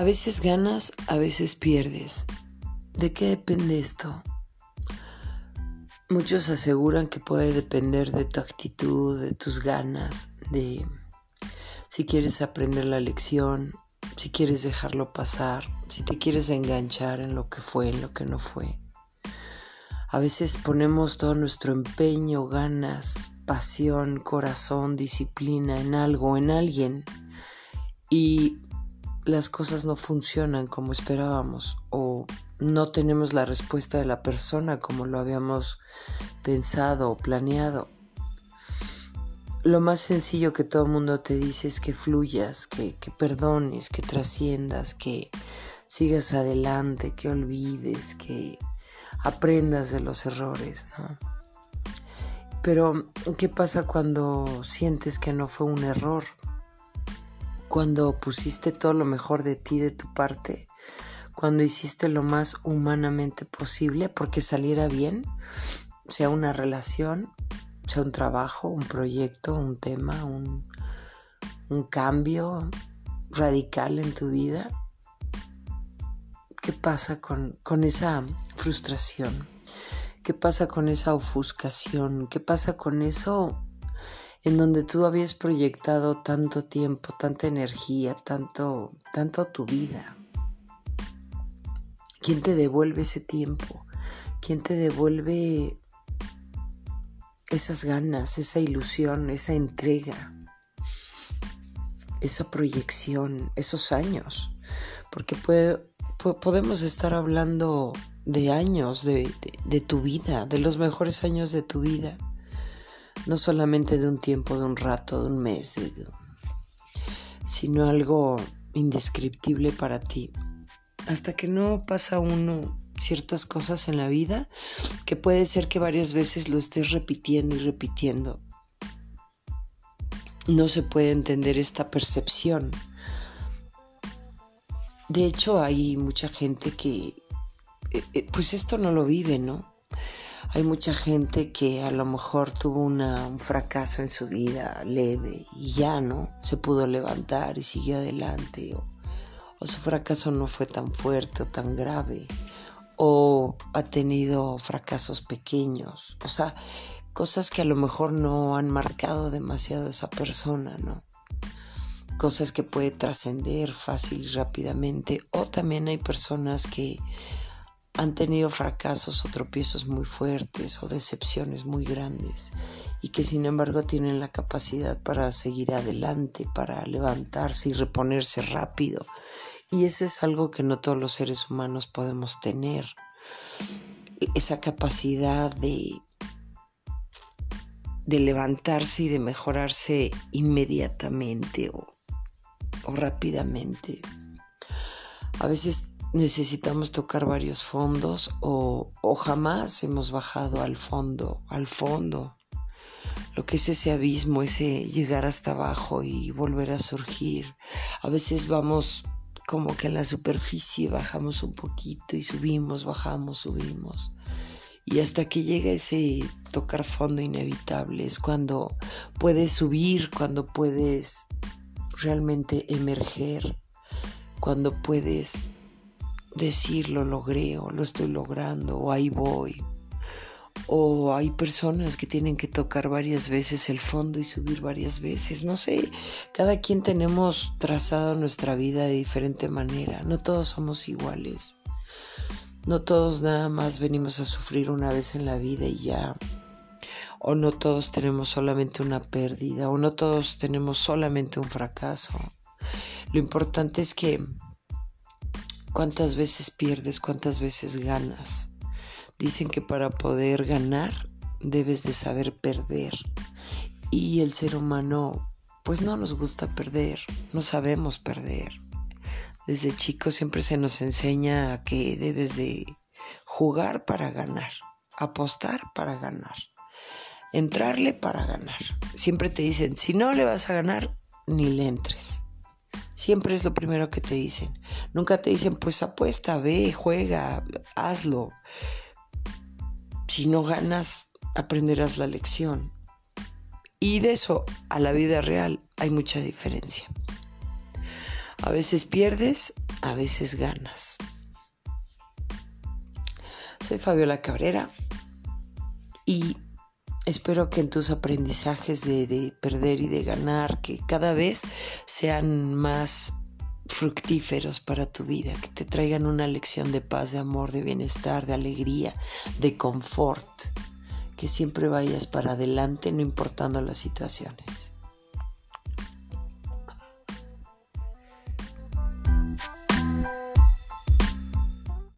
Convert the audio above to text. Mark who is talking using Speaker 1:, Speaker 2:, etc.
Speaker 1: A veces ganas, a veces pierdes. ¿De qué depende esto? Muchos aseguran que puede depender de tu actitud, de tus ganas, de si quieres aprender la lección, si quieres dejarlo pasar, si te quieres enganchar en lo que fue, en lo que no fue. A veces ponemos todo nuestro empeño, ganas, pasión, corazón, disciplina en algo, en alguien y las cosas no funcionan como esperábamos o no tenemos la respuesta de la persona como lo habíamos pensado o planeado. Lo más sencillo que todo el mundo te dice es que fluyas, que, que perdones, que trasciendas, que sigas adelante, que olvides, que aprendas de los errores, ¿no? Pero, ¿qué pasa cuando sientes que no fue un error? Cuando pusiste todo lo mejor de ti, de tu parte, cuando hiciste lo más humanamente posible porque saliera bien, sea una relación, sea un trabajo, un proyecto, un tema, un, cambio radical en tu vida. ¿Qué pasa con, con esa frustración? ¿Qué pasa con esa ofuscación? ¿Qué pasa con eso en donde tú habías proyectado tanto tiempo, tanta energía, tanto, tanto tu vida. ¿Quién te devuelve ese tiempo? ¿Quién te devuelve esas ganas, esa ilusión, esa entrega, esa proyección, esos años? Porque podemos estar hablando de años de tu vida, de los mejores años de tu vida no solamente de un tiempo, de un rato, de un mes, sino algo indescriptible para ti. Hasta que no pasa uno ciertas cosas en la vida que puede ser que varias veces lo estés repitiendo y repitiendo. No se puede entender esta percepción. De hecho, hay mucha gente que, eh, eh, pues esto no lo vive, ¿no? Hay mucha gente que a lo mejor tuvo un fracaso en su vida leve y ya no se pudo levantar y siguió adelante o, o su fracaso no fue tan fuerte o tan grave o ha tenido fracasos pequeños, o sea, cosas que a lo mejor no han marcado demasiado a esa persona, ¿no? Cosas que puede trascender fácil y rápidamente o también hay personas que han tenido fracasos o tropiezos muy fuertes o decepciones muy grandes y que sin embargo tienen la capacidad para seguir adelante, para levantarse y reponerse rápido. Y eso es algo que no todos los seres humanos podemos tener. Esa capacidad de, de levantarse y de mejorarse inmediatamente o, o rápidamente. A veces necesitamos tocar varios fondos o, jamás hemos bajado al fondo, al fondo. Lo que es ese abismo, ese llegar hasta abajo y volver a surgir. A veces vamos como que a la superficie, bajamos un poquito y subimos, bajamos, subimos. Y hasta que llega ese tocar fondo inevitable es cuando puedes subir, cuando puedes realmente emerger, cuando puedes decir lo logré o lo estoy logrando o ahí voy. O hay personas que tienen que tocar varias veces el fondo y subir varias veces. No sé, cada quien tenemos trazado nuestra vida de diferente manera. No todos somos iguales. No todos nada más venimos a sufrir una vez en la vida y ya. O no todos tenemos solamente una pérdida. O no todos tenemos solamente un fracaso. Lo importante es que ¿Cuántas veces pierdes? ¿Cuántas veces ganas? Dicen que para poder ganar debes de saber perder. Y el ser humano pues no nos gusta perder, no sabemos perder. Desde chicos siempre se nos enseña que debes de jugar para ganar, apostar para ganar, entrarle para ganar. Siempre te dicen, si no le vas a ganar, ni le entres. Siempre es lo primero que te dicen. Nunca te dicen, pues apuesta, ve, juega, hazlo. Si no ganas, aprenderás la lección. Y de eso a la vida real hay mucha diferencia. A veces pierdes, a veces ganas. Soy Fabiola Cabrera y espero que en tus aprendizajes de, de, perder y de ganar, que cada vez sean más fructíferos para tu vida, que te traigan una lección de paz, de amor, de bienestar, de alegría, de confort, que siempre vayas para adelante no importando las situaciones.